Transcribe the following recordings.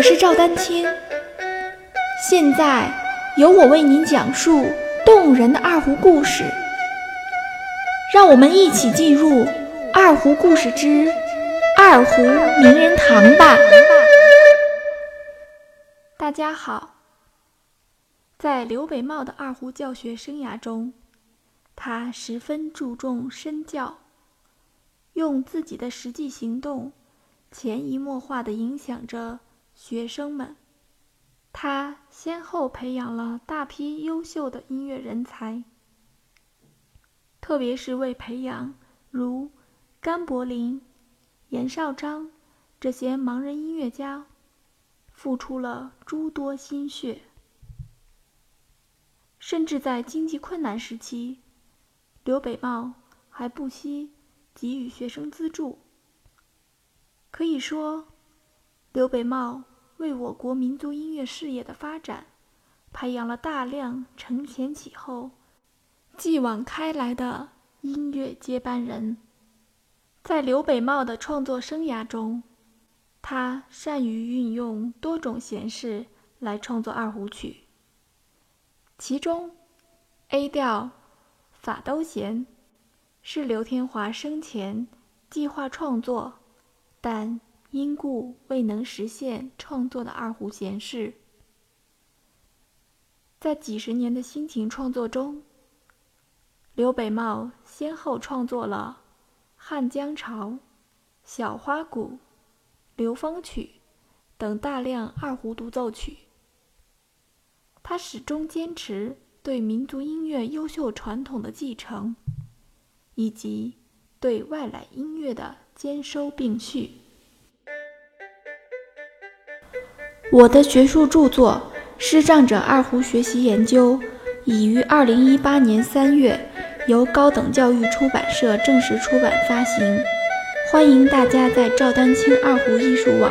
我是赵丹青，现在由我为您讲述动人的二胡故事。让我们一起进入《二胡故事之二胡名人堂》吧。大家好，在刘北茂的二胡教学生涯中，他十分注重身教，用自己的实际行动，潜移默化地影响着。学生们，他先后培养了大批优秀的音乐人才，特别是为培养如甘柏林、严绍章这些盲人音乐家，付出了诸多心血。甚至在经济困难时期，刘北茂还不惜给予学生资助。可以说，刘北茂。为我国民族音乐事业的发展，培养了大量承前启后、继往开来的音乐接班人。在刘北茂的创作生涯中，他善于运用多种弦式来创作二胡曲。其中，A 调法兜弦是刘天华生前计划创作，但。因故未能实现创作的二胡弦式，在几十年的辛勤创作中，刘北茂先后创作了《汉江潮》《小花鼓》《流风曲》等大量二胡独奏曲。他始终坚持对民族音乐优秀传统的继承，以及对外来音乐的兼收并蓄。我的学术著作《师障者二胡学习研究》已于二零一八年三月由高等教育出版社正式出版发行，欢迎大家在赵丹青二胡艺术网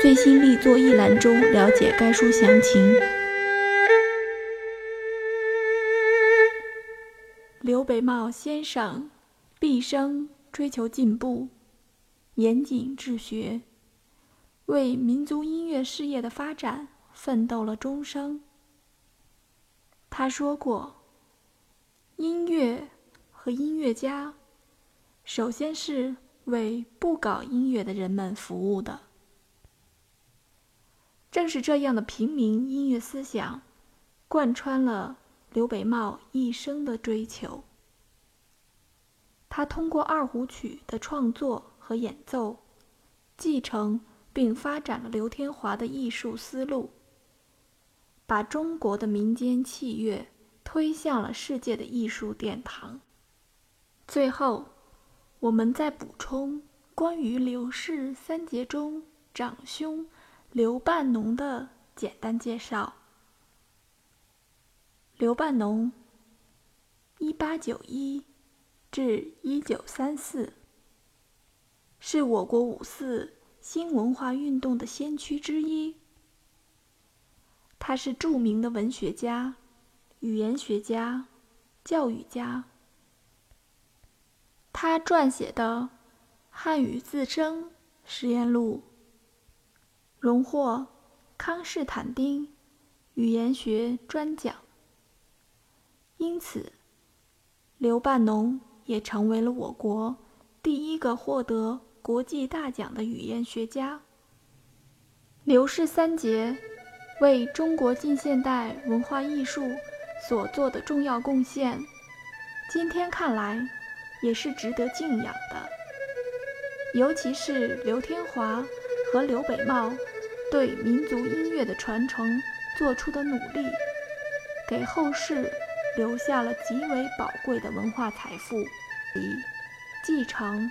最新力作一栏中了解该书详情。刘北茂先生毕生追求进步，严谨治学。为民族音乐事业的发展奋斗了终生。他说过：“音乐和音乐家，首先是为不搞音乐的人们服务的。”正是这样的平民音乐思想，贯穿了刘北茂一生的追求。他通过二胡曲的创作和演奏，继承。并发展了刘天华的艺术思路，把中国的民间器乐推向了世界的艺术殿堂。最后，我们再补充关于刘氏三杰中长兄刘半农的简单介绍。刘半农（一八九一至一九三四）是我国五四。新文化运动的先驱之一，他是著名的文学家、语言学家、教育家。他撰写的《汉语自生实验录》荣获康士坦丁语言学专奖，因此刘半农也成为了我国第一个获得。国际大奖的语言学家刘氏三杰为中国近现代文化艺术所做的重要贡献，今天看来也是值得敬仰的。尤其是刘天华和刘北茂对民族音乐的传承做出的努力，给后世留下了极为宝贵的文化财富，以继承。